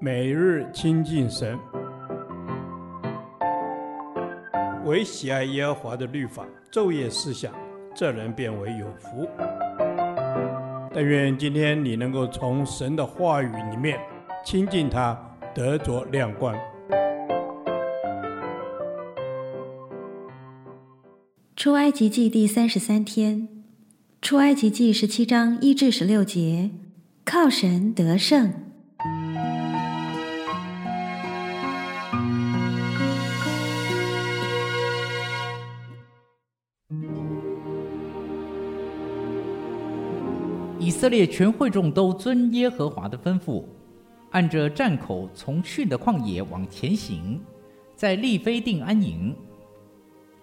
每日亲近神，唯喜爱耶和华的律法，昼夜思想，这人便为有福。但愿今天你能够从神的话语里面亲近他，得着亮光。出埃及记第三十三天，出埃及记十七章一至十六节，靠神得胜。以色列全会众都遵耶和华的吩咐，按着站口从汛的旷野往前行，在利非定安营。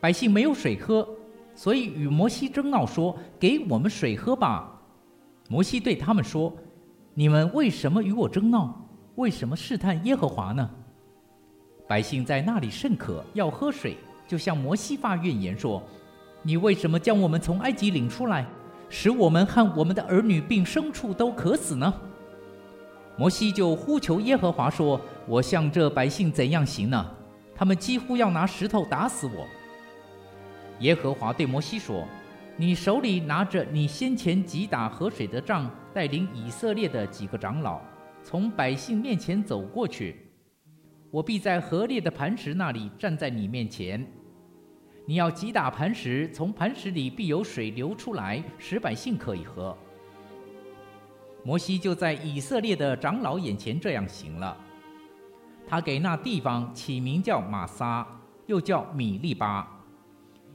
百姓没有水喝，所以与摩西争闹说：“给我们水喝吧。”摩西对他们说：“你们为什么与我争闹？为什么试探耶和华呢？”百姓在那里甚渴，要喝水，就向摩西发怨言说：“你为什么将我们从埃及领出来？”使我们和我们的儿女并牲畜都渴死呢？摩西就呼求耶和华说：“我向这百姓怎样行呢？他们几乎要拿石头打死我。”耶和华对摩西说：“你手里拿着你先前击打河水的杖，带领以色列的几个长老，从百姓面前走过去。我必在河烈的磐石那里站在你面前。”你要击打磐石，从磐石里必有水流出来，使百姓可以喝。摩西就在以色列的长老眼前这样行了。他给那地方起名叫玛撒，又叫米利巴，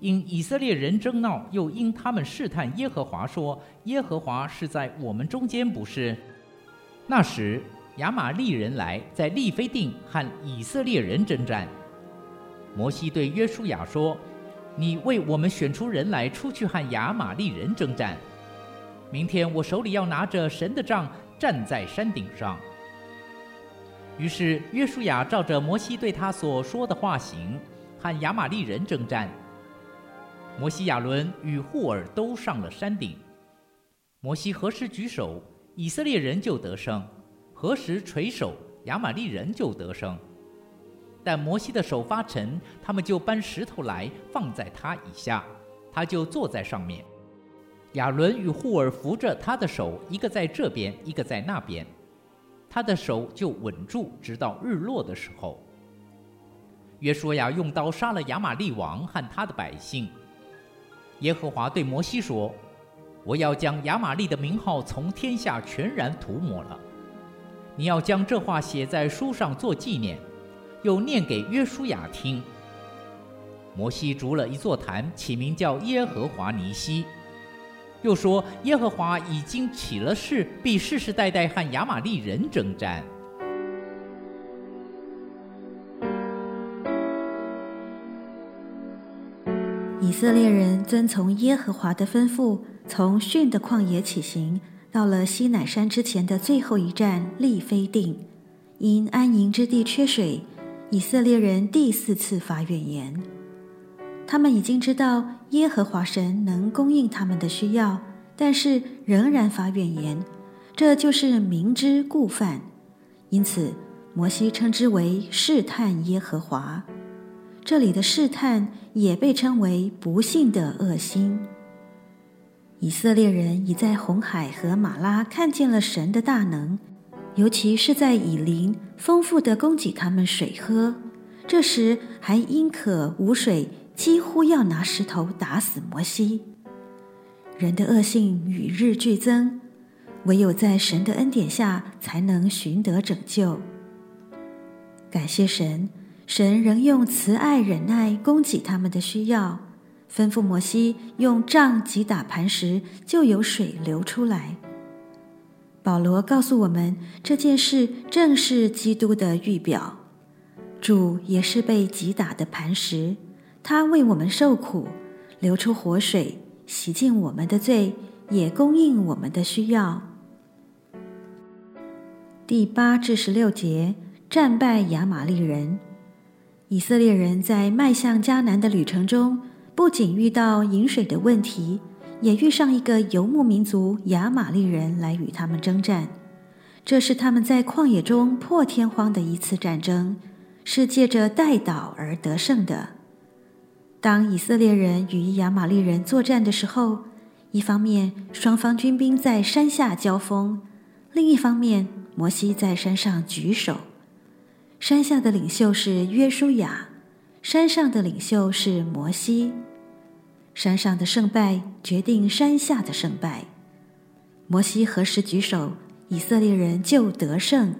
因以色列人争闹，又因他们试探耶和华，说：“耶和华是在我们中间，不是？”那时亚玛力人来，在利非定和以色列人争战。摩西对约书亚说。你为我们选出人来，出去和亚玛力人征战。明天我手里要拿着神的杖，站在山顶上。于是约书亚照着摩西对他所说的话行，和亚玛力人征战。摩西、亚伦与户珥都上了山顶。摩西何时举手，以色列人就得胜；何时垂手，亚玛力人就得胜。但摩西的手发沉，他们就搬石头来放在他以下，他就坐在上面。亚伦与户珥扶着他的手，一个在这边，一个在那边，他的手就稳住，直到日落的时候。约书亚用刀杀了亚玛利王和他的百姓。耶和华对摩西说：“我要将亚玛利的名号从天下全然涂抹了。你要将这话写在书上做纪念。”又念给约书亚听。摩西筑了一座坛，起名叫耶和华尼西。又说：耶和华已经起了誓，必世世代代和亚玛利人征战。以色列人遵从耶和华的吩咐，从逊的旷野起行，到了西乃山之前的最后一站利非定，因安营之地缺水。以色列人第四次发怨言，他们已经知道耶和华神能供应他们的需要，但是仍然发怨言，这就是明知故犯。因此，摩西称之为试探耶和华。这里的试探也被称为不信的恶心。以色列人已在红海和玛拉看见了神的大能。尤其是在以琳丰富的供给他们水喝，这时还因渴无水，几乎要拿石头打死摩西。人的恶性与日俱增，唯有在神的恩典下，才能寻得拯救。感谢神，神仍用慈爱忍耐供给他们的需要，吩咐摩西用杖击打磐石，就有水流出来。保罗告诉我们，这件事正是基督的预表。主也是被击打的磐石，他为我们受苦，流出活水，洗净我们的罪，也供应我们的需要。第八至十六节，战败亚玛力人。以色列人在迈向迦南的旅程中，不仅遇到饮水的问题。也遇上一个游牧民族亚玛力人来与他们征战，这是他们在旷野中破天荒的一次战争，是借着代祷而得胜的。当以色列人与亚玛力人作战的时候，一方面双方军兵在山下交锋，另一方面摩西在山上举手。山下的领袖是约书亚，山上的领袖是摩西。山上的胜败决定山下的胜败。摩西何时举手，以色列人就得胜；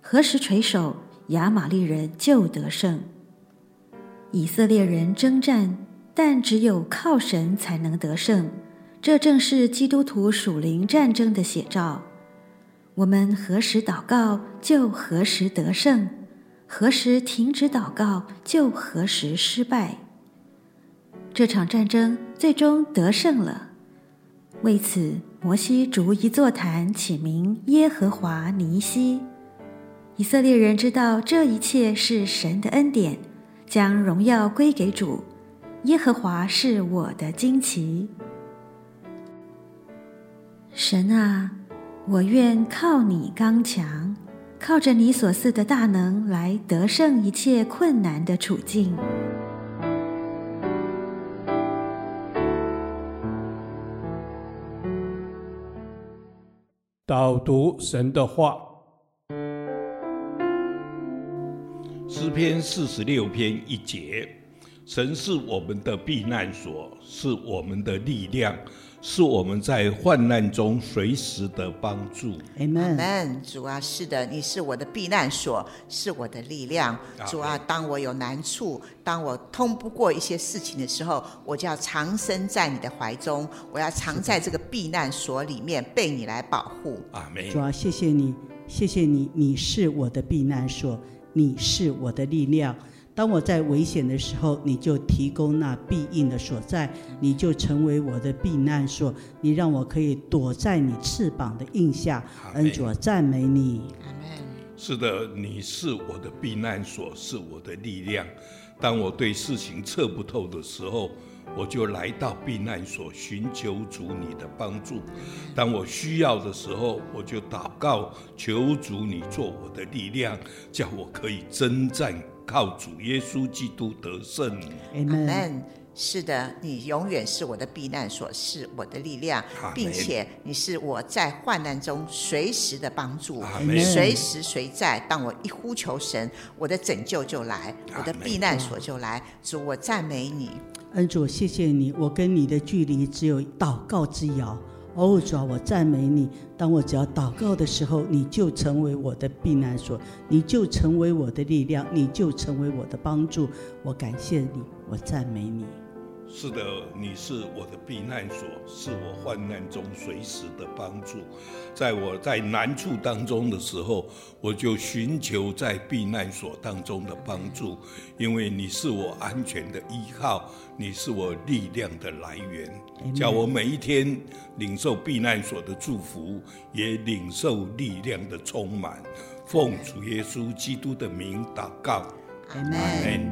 何时垂手，亚玛力人就得胜。以色列人征战，但只有靠神才能得胜。这正是基督徒属灵战争的写照。我们何时祷告，就何时得胜；何时停止祷告，就何时失败。这场战争最终得胜了。为此，摩西逐一座坛，起名耶和华尼西。以色列人知道这一切是神的恩典，将荣耀归给主。耶和华是我的旌旗。神啊，我愿靠你刚强，靠着你所赐的大能来得胜一切困难的处境。导读神的话，诗篇四十六篇一节：神是我们的避难所，是我们的力量，是我们在患难中随时的帮助。阿门。主啊，是的，你是我的避难所，是我的力量。主啊，当我有难处，当我通不过一些事情的时候，我就要藏身在你的怀中，我要藏在这个避难所里面，被你来保护。阿门。主啊，谢谢你，谢谢你，你是我的避难所，你是我的力量。当我在危险的时候，你就提供那庇应的所在，你就成为我的避难所，你让我可以躲在你翅膀的印下。恩主啊，赞美你。阿门。是的，你是我的避难所，是我的力量。当我对事情测不透的时候，我就来到避难所，寻求主你的帮助。当我需要的时候，我就祷告，求主你做我的力量，叫我可以征战。靠主耶稣基督得胜。阿门。是的，你永远是我的避难所，是我的力量，并且你是我在患难中随时的帮助，随时随在。当我一呼求神，我的拯救就来，我的避难所就来。主，我赞美你。恩主，谢谢你，我跟你的距离只有祷告之遥。哦，主啊，我赞美你。当我只要祷告的时候，你就成为我的避难所，你就成为我的力量，你就成为我的帮助。我感谢你，我赞美你。是的，你是我的避难所，是我患难中随时的帮助。在我在难处当中的时候，我就寻求在避难所当中的帮助，因为你是我安全的依靠，你是我力量的来源。叫我每一天领受避难所的祝福，也领受力量的充满。奉主耶稣基督的名祷告，阿门。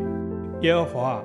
耶和华，